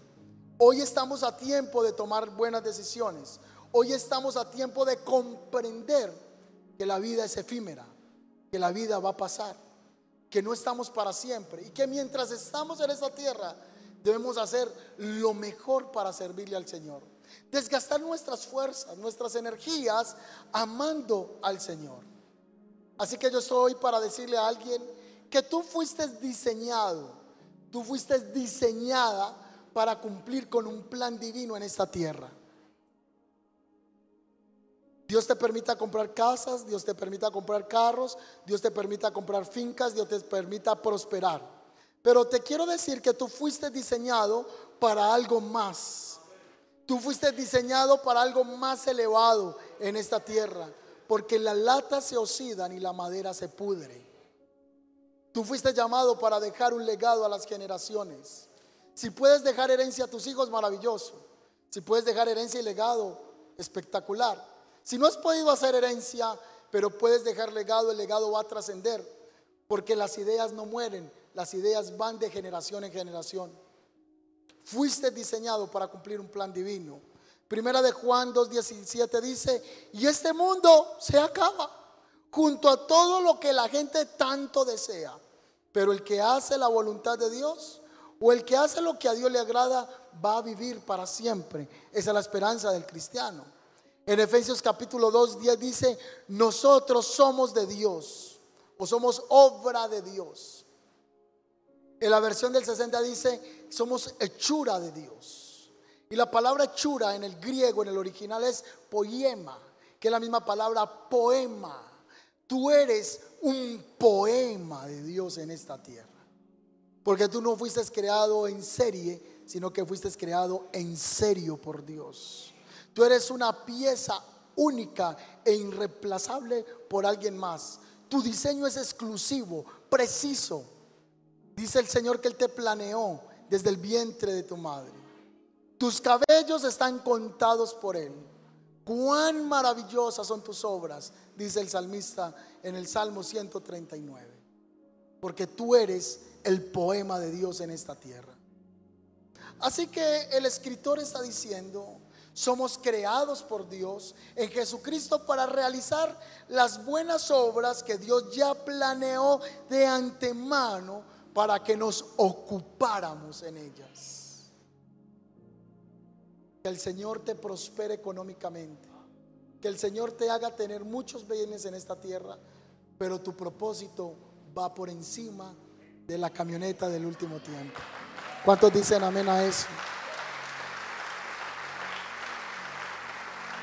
Hoy estamos a tiempo de tomar buenas decisiones. Hoy estamos a tiempo de comprender que la vida es efímera que la vida va a pasar, que no estamos para siempre y que mientras estamos en esta tierra debemos hacer lo mejor para servirle al Señor. Desgastar nuestras fuerzas, nuestras energías amando al Señor. Así que yo estoy para decirle a alguien que tú fuiste diseñado, tú fuiste diseñada para cumplir con un plan divino en esta tierra. Dios te permita comprar casas, Dios te permita comprar carros, Dios te permita comprar fincas, Dios te permita prosperar. Pero te quiero decir que tú fuiste diseñado para algo más. Tú fuiste diseñado para algo más elevado en esta tierra, porque la lata se oxidan y la madera se pudre. Tú fuiste llamado para dejar un legado a las generaciones. Si puedes dejar herencia a tus hijos, maravilloso. Si puedes dejar herencia y legado, espectacular. Si no has podido hacer herencia, pero puedes dejar legado, el legado va a trascender. Porque las ideas no mueren, las ideas van de generación en generación. Fuiste diseñado para cumplir un plan divino. Primera de Juan 2.17 dice, y este mundo se acaba junto a todo lo que la gente tanto desea. Pero el que hace la voluntad de Dios o el que hace lo que a Dios le agrada va a vivir para siempre. Esa es la esperanza del cristiano. En Efesios capítulo 2, 10 dice, nosotros somos de Dios o somos obra de Dios. En la versión del 60 dice, somos hechura de Dios. Y la palabra hechura en el griego, en el original es poema, que es la misma palabra poema. Tú eres un poema de Dios en esta tierra. Porque tú no fuiste creado en serie, sino que fuiste creado en serio por Dios. Tú eres una pieza única e irreemplazable por alguien más. Tu diseño es exclusivo, preciso. Dice el Señor que Él te planeó desde el vientre de tu madre. Tus cabellos están contados por Él. Cuán maravillosas son tus obras, dice el salmista en el Salmo 139. Porque tú eres el poema de Dios en esta tierra. Así que el escritor está diciendo, somos creados por Dios en Jesucristo para realizar las buenas obras que Dios ya planeó de antemano para que nos ocupáramos en ellas. Que el Señor te prospere económicamente. Que el Señor te haga tener muchos bienes en esta tierra, pero tu propósito va por encima de la camioneta del último tiempo. ¿Cuántos dicen amén a eso?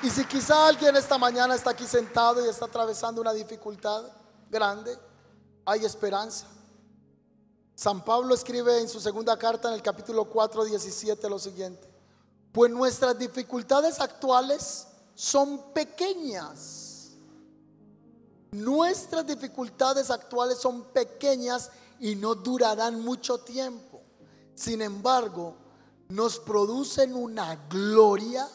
Y si quizá alguien esta mañana está aquí sentado y está atravesando una dificultad grande, hay esperanza. San Pablo escribe en su segunda carta en el capítulo 4, 17 lo siguiente. Pues nuestras dificultades actuales son pequeñas. Nuestras dificultades actuales son pequeñas y no durarán mucho tiempo. Sin embargo, nos producen una gloria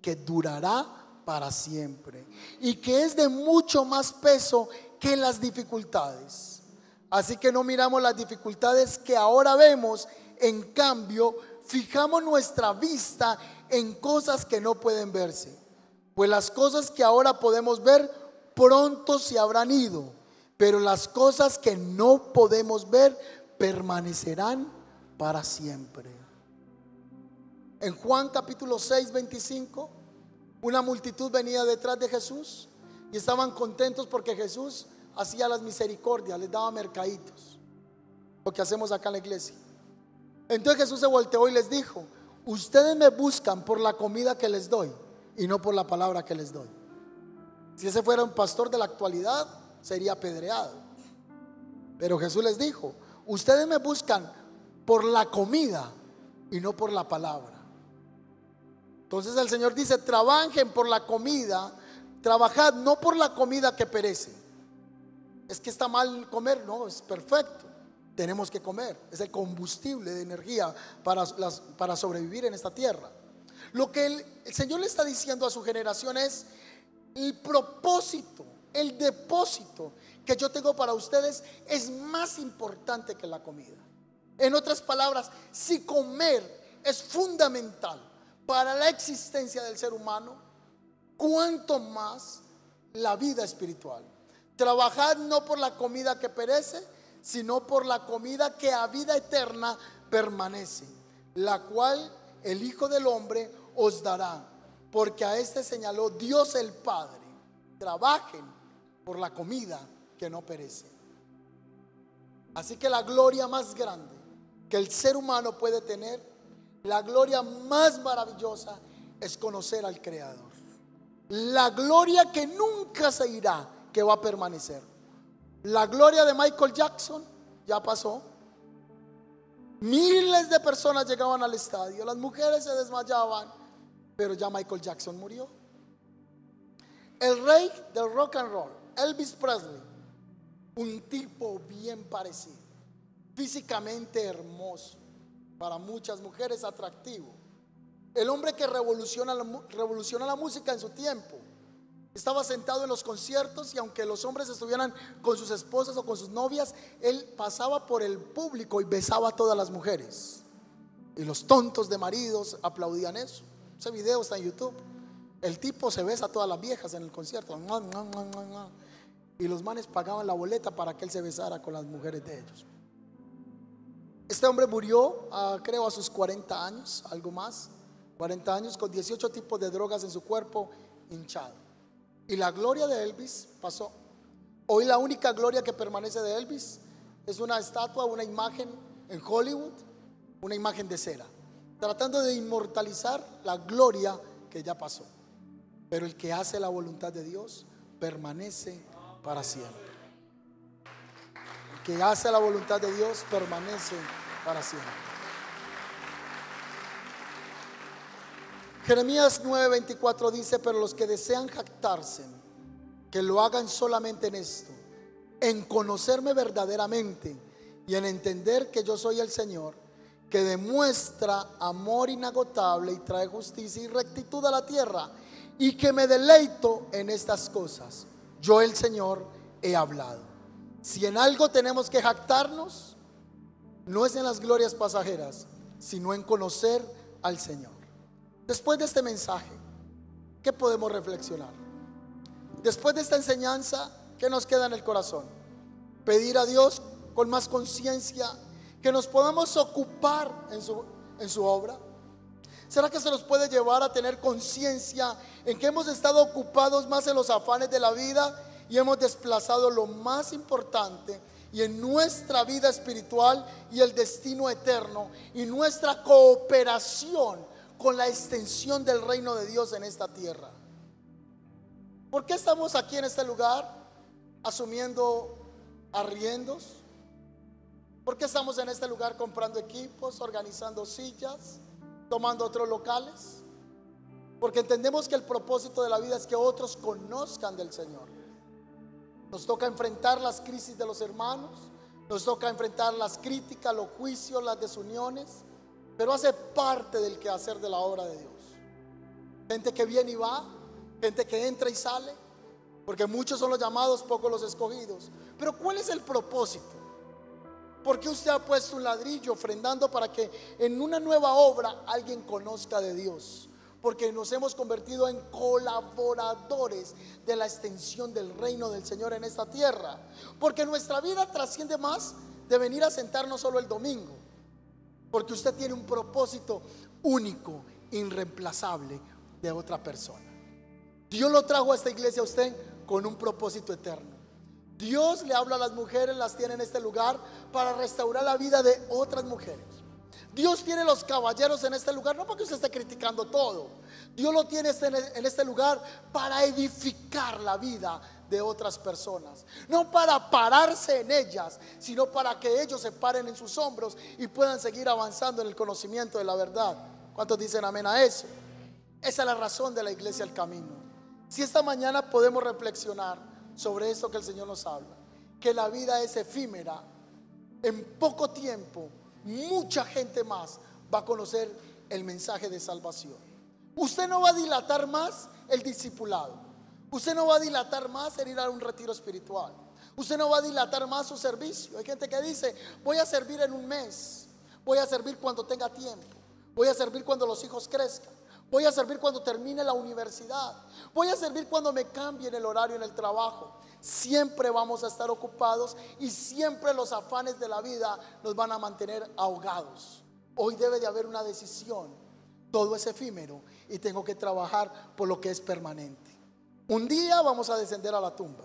que durará para siempre y que es de mucho más peso que las dificultades. Así que no miramos las dificultades que ahora vemos, en cambio, fijamos nuestra vista en cosas que no pueden verse. Pues las cosas que ahora podemos ver pronto se habrán ido, pero las cosas que no podemos ver permanecerán para siempre. En Juan capítulo 6, 25, una multitud venía detrás de Jesús y estaban contentos porque Jesús hacía las misericordias, les daba mercaditos, lo que hacemos acá en la iglesia. Entonces Jesús se volteó y les dijo, ustedes me buscan por la comida que les doy y no por la palabra que les doy. Si ese fuera un pastor de la actualidad, sería apedreado. Pero Jesús les dijo, ustedes me buscan por la comida y no por la palabra. Entonces el Señor dice, trabajen por la comida, trabajad no por la comida que perece. Es que está mal comer, no, es perfecto tenemos que comer. Es el combustible de energía para, para sobrevivir en esta tierra. Lo que el, el Señor le está diciendo a su generación es el propósito, el depósito que yo tengo para ustedes es más importante que la comida. En otras palabras, si comer es fundamental para la existencia del ser humano, cuanto más la vida espiritual. Trabajad no por la comida que perece, sino por la comida que a vida eterna permanece, la cual el Hijo del Hombre os dará, porque a este señaló Dios el Padre. Trabajen por la comida que no perece. Así que la gloria más grande que el ser humano puede tener, la gloria más maravillosa es conocer al Creador. La gloria que nunca se irá, que va a permanecer. La gloria de Michael Jackson ya pasó. Miles de personas llegaban al estadio, las mujeres se desmayaban, pero ya Michael Jackson murió. El rey del rock and roll, Elvis Presley, un tipo bien parecido, físicamente hermoso, para muchas mujeres atractivo. El hombre que revoluciona la, la música en su tiempo. Estaba sentado en los conciertos y aunque los hombres estuvieran con sus esposas o con sus novias, él pasaba por el público y besaba a todas las mujeres. Y los tontos de maridos aplaudían eso. Ese video está en YouTube. El tipo se besa a todas las viejas en el concierto. Y los manes pagaban la boleta para que él se besara con las mujeres de ellos. Este hombre murió, ah, creo, a sus 40 años, algo más. 40 años con 18 tipos de drogas en su cuerpo hinchado. Y la gloria de Elvis pasó. Hoy la única gloria que permanece de Elvis es una estatua, una imagen en Hollywood, una imagen de cera, tratando de inmortalizar la gloria que ya pasó. Pero el que hace la voluntad de Dios permanece para siempre. El que hace la voluntad de Dios permanece para siempre. Jeremías 9:24 dice, pero los que desean jactarse, que lo hagan solamente en esto, en conocerme verdaderamente y en entender que yo soy el Señor, que demuestra amor inagotable y trae justicia y rectitud a la tierra y que me deleito en estas cosas. Yo el Señor he hablado. Si en algo tenemos que jactarnos, no es en las glorias pasajeras, sino en conocer al Señor. Después de este mensaje, ¿qué podemos reflexionar? Después de esta enseñanza, ¿qué nos queda en el corazón? Pedir a Dios con más conciencia que nos podamos ocupar en su, en su obra ¿Será que se nos puede llevar a tener conciencia en que hemos estado ocupados más en los afanes de la vida y hemos desplazado lo más importante y en nuestra vida espiritual y el destino eterno y nuestra cooperación con la extensión del reino de Dios en esta tierra? ¿Por qué estamos aquí en este lugar asumiendo arriendos? ¿Por qué estamos en este lugar comprando equipos, organizando sillas? tomando otros locales. Porque entendemos que el propósito de la vida es que otros conozcan del Señor. Nos toca enfrentar las crisis de los hermanos, nos toca enfrentar las críticas, los juicios, las desuniones, pero hace parte del quehacer de la obra de Dios. Gente que viene y va, gente que entra y sale, porque muchos son los llamados, pocos los escogidos. Pero ¿cuál es el propósito? ¿Por qué usted ha puesto un ladrillo ofrendando para que en una nueva obra alguien conozca de Dios? Porque nos hemos convertido en colaboradores de la extensión del reino del Señor en esta tierra. Porque nuestra vida trasciende más de venir a sentarnos solo el domingo. Porque usted tiene un propósito único, irreemplazable de otra persona. Dios lo trajo a esta iglesia a usted con un propósito eterno. Dios le habla a las mujeres, las tiene en este lugar para restaurar la vida de otras mujeres. Dios tiene los caballeros en este lugar, no porque usted esté criticando todo. Dios lo tiene este, en este lugar para edificar la vida de otras personas. No para pararse en ellas, sino para que ellos se paren en sus hombros y puedan seguir avanzando en el conocimiento de la verdad. ¿Cuántos dicen amén a eso? Esa es la razón de la iglesia El Camino. Si esta mañana podemos reflexionar sobre esto que el Señor nos habla. Que la vida es efímera. En poco tiempo, mucha gente más va a conocer el mensaje de salvación. Usted no va a dilatar más el discipulado. Usted no va a dilatar más el ir a un retiro espiritual. Usted no va a dilatar más su servicio. Hay gente que dice, voy a servir en un mes. Voy a servir cuando tenga tiempo. Voy a servir cuando los hijos crezcan. Voy a servir cuando termine la universidad. Voy a servir cuando me cambie en el horario en el trabajo. Siempre vamos a estar ocupados y siempre los afanes de la vida nos van a mantener ahogados. Hoy debe de haber una decisión. Todo es efímero y tengo que trabajar por lo que es permanente. Un día vamos a descender a la tumba.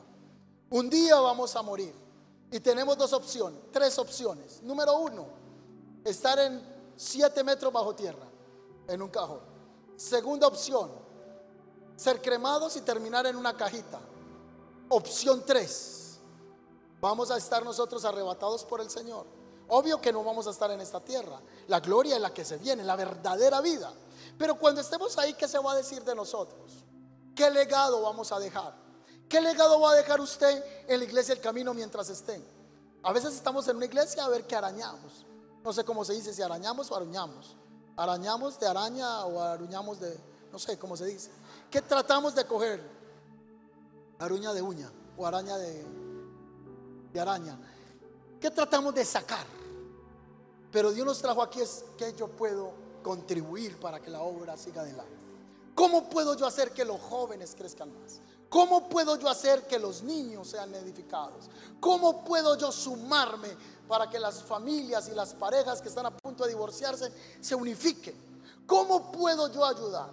Un día vamos a morir. Y tenemos dos opciones, tres opciones. Número uno, estar en siete metros bajo tierra, en un cajón. Segunda opción, ser cremados y terminar en una cajita. Opción tres, vamos a estar nosotros arrebatados por el Señor. Obvio que no vamos a estar en esta tierra. La gloria es la que se viene, la verdadera vida. Pero cuando estemos ahí, ¿qué se va a decir de nosotros? ¿Qué legado vamos a dejar? ¿Qué legado va a dejar usted en la iglesia el camino mientras esté? A veces estamos en una iglesia a ver qué arañamos. No sé cómo se dice, si arañamos o aruñamos. Arañamos de araña o aruñamos de, no sé cómo se dice. ¿Qué tratamos de coger? Aruña de uña o araña de, de araña. ¿Qué tratamos de sacar? Pero Dios nos trajo aquí es que yo puedo contribuir para que la obra siga adelante. ¿Cómo puedo yo hacer que los jóvenes crezcan más? ¿Cómo puedo yo hacer que los niños sean edificados? ¿Cómo puedo yo sumarme para que las familias y las parejas que están a punto de divorciarse se unifiquen? ¿Cómo puedo yo ayudar?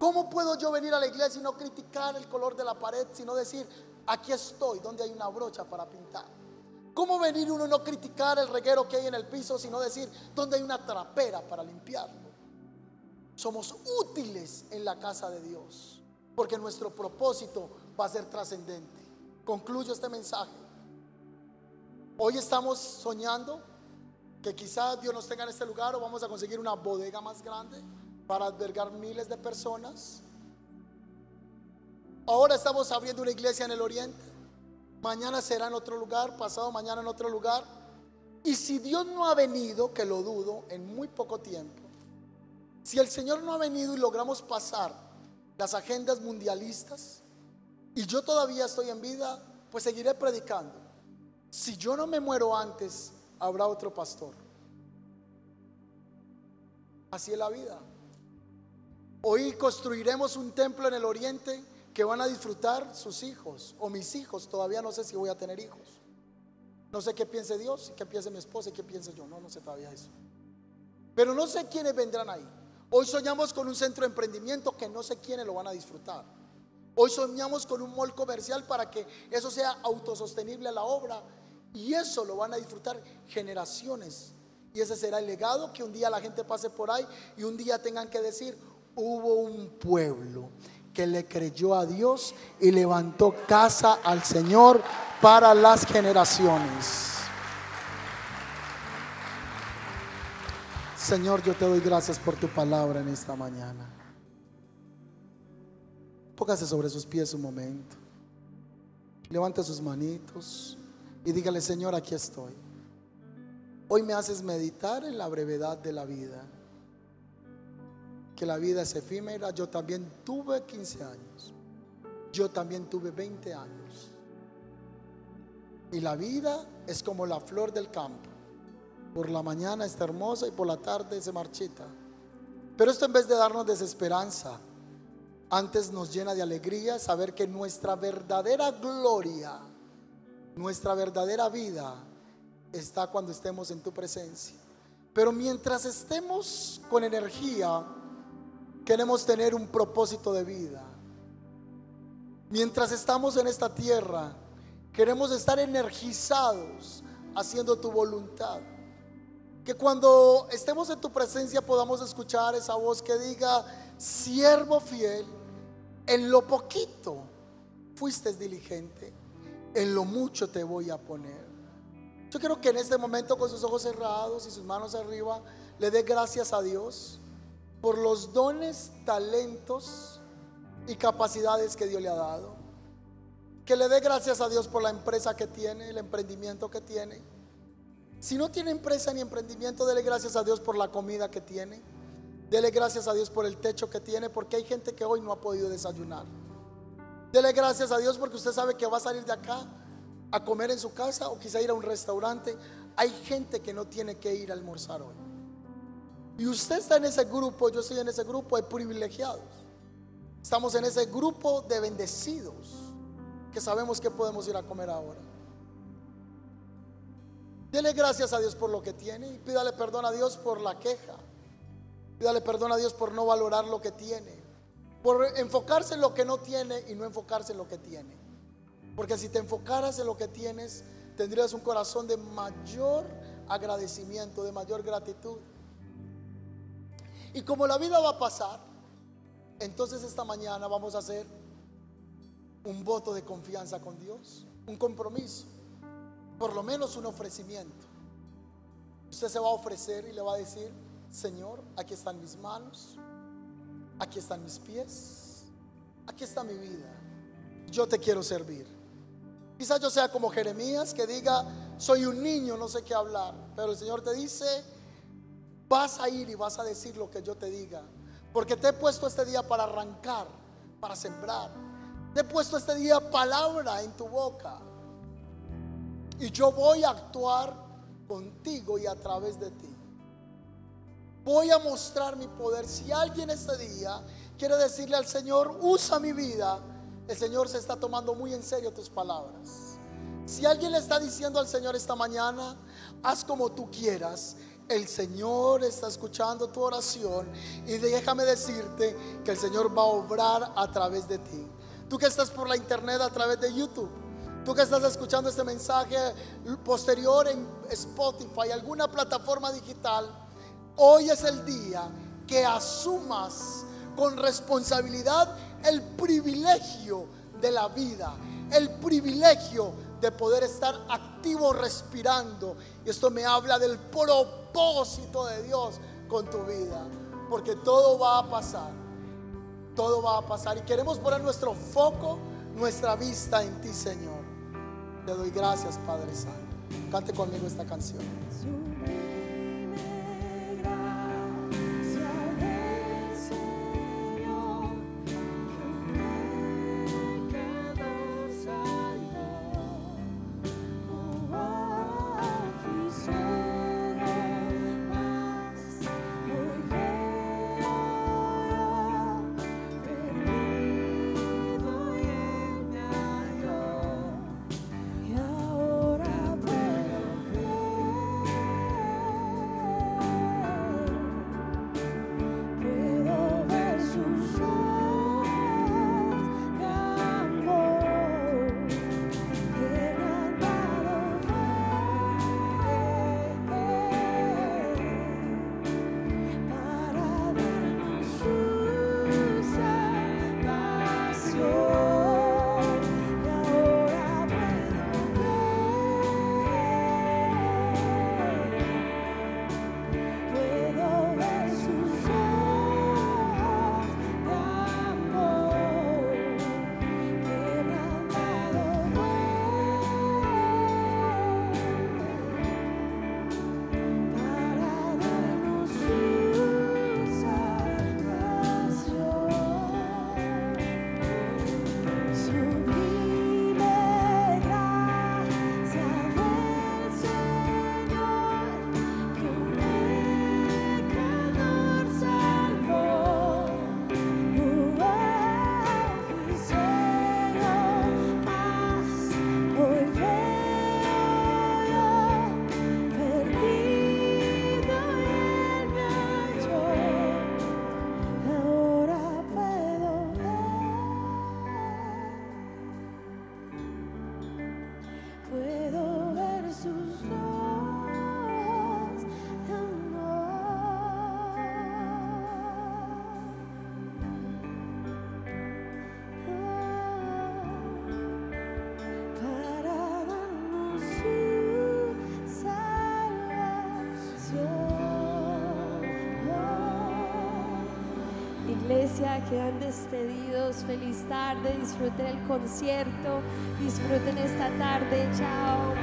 ¿Cómo puedo yo venir a la iglesia y no criticar el color de la pared, sino decir, aquí estoy, donde hay una brocha para pintar? ¿Cómo venir uno y no criticar el reguero que hay en el piso, sino decir, donde hay una trapera para limpiarlo? Somos útiles en la casa de Dios porque nuestro propósito va a ser trascendente. Concluyo este mensaje. Hoy estamos soñando que quizás Dios nos tenga en este lugar o vamos a conseguir una bodega más grande para albergar miles de personas. Ahora estamos abriendo una iglesia en el oriente. Mañana será en otro lugar, pasado mañana en otro lugar. Y si Dios no ha venido, que lo dudo, en muy poco tiempo, si el Señor no ha venido y logramos pasar las agendas mundialistas y yo todavía estoy en vida, pues seguiré predicando. Si yo no me muero antes, habrá otro pastor. Así es la vida. Hoy construiremos un templo en el oriente que van a disfrutar sus hijos o mis hijos. Todavía no sé si voy a tener hijos. No sé qué piense Dios, qué piense mi esposa y qué piense yo. No, no sé todavía eso. Pero no sé quiénes vendrán ahí. Hoy soñamos con un centro de emprendimiento que no sé quiénes lo van a disfrutar. Hoy soñamos con un mall comercial para que eso sea autosostenible a la obra y eso lo van a disfrutar generaciones. Y ese será el legado que un día la gente pase por ahí y un día tengan que decir, hubo un pueblo que le creyó a Dios y levantó casa al Señor para las generaciones. Señor, yo te doy gracias por tu palabra en esta mañana. Póngase sobre sus pies un momento. Levante sus manitos y dígale, Señor, aquí estoy. Hoy me haces meditar en la brevedad de la vida. Que la vida es efímera. Yo también tuve 15 años. Yo también tuve 20 años. Y la vida es como la flor del campo. Por la mañana está hermosa y por la tarde se marchita. Pero esto en vez de darnos desesperanza, antes nos llena de alegría saber que nuestra verdadera gloria, nuestra verdadera vida está cuando estemos en tu presencia. Pero mientras estemos con energía, queremos tener un propósito de vida. Mientras estamos en esta tierra, queremos estar energizados haciendo tu voluntad. Que cuando estemos en tu presencia podamos escuchar esa voz que diga, siervo fiel, en lo poquito fuiste diligente, en lo mucho te voy a poner. Yo quiero que en este momento con sus ojos cerrados y sus manos arriba le dé gracias a Dios por los dones, talentos y capacidades que Dios le ha dado. Que le dé gracias a Dios por la empresa que tiene, el emprendimiento que tiene si no tiene empresa ni emprendimiento, dele gracias a Dios por la comida que tiene. Dele gracias a Dios por el techo que tiene, porque hay gente que hoy no ha podido desayunar. Dele gracias a Dios porque usted sabe que va a salir de acá a comer en su casa o quizá ir a un restaurante. Hay gente que no tiene que ir a almorzar hoy. Y usted está en ese grupo, yo estoy en ese grupo de privilegiados. Estamos en ese grupo de bendecidos que sabemos que podemos ir a comer ahora. Dele gracias a Dios por lo que tiene y pídale perdón a Dios por la queja. Pídale perdón a Dios por no valorar lo que tiene. Por enfocarse en lo que no tiene y no enfocarse en lo que tiene. Porque si te enfocaras en lo que tienes, tendrías un corazón de mayor agradecimiento, de mayor gratitud. Y como la vida va a pasar, entonces esta mañana vamos a hacer un voto de confianza con Dios, un compromiso, por lo menos un ofrecimiento. Usted se va a ofrecer y le va a decir, Señor, aquí están mis manos, aquí están mis pies, aquí está mi vida, yo te quiero servir. Quizás yo sea como Jeremías que diga, soy un niño, no sé qué hablar, pero el Señor te dice, vas a ir y vas a decir lo que yo te diga, porque te he puesto este día para arrancar, para sembrar. Te he puesto este día palabra en tu boca. Y yo voy a actuar contigo y a través de ti. Voy a mostrar mi poder. Si alguien este día quiere decirle al Señor, usa mi vida, el Señor se está tomando muy en serio tus palabras. Si alguien le está diciendo al Señor esta mañana, haz como tú quieras, el Señor está escuchando tu oración y déjame decirte que el Señor va a obrar a través de ti. Tú que estás por la internet a través de YouTube, tú que estás escuchando este mensaje posterior en Spotify, alguna plataforma digital, hoy es el día que asumas con responsabilidad el privilegio de la vida, el privilegio de poder estar activo respirando. Y esto me habla del propósito de Dios con tu vida. Porque todo va a pasar. Todo va a pasar. Y queremos poner nuestro foco, nuestra vista en ti, Señor. Te doy gracias, Padre Santo. Cante conmigo esta canción. Quedan despedidos. Feliz tarde, disfruten el concierto, disfruten esta tarde. Chao.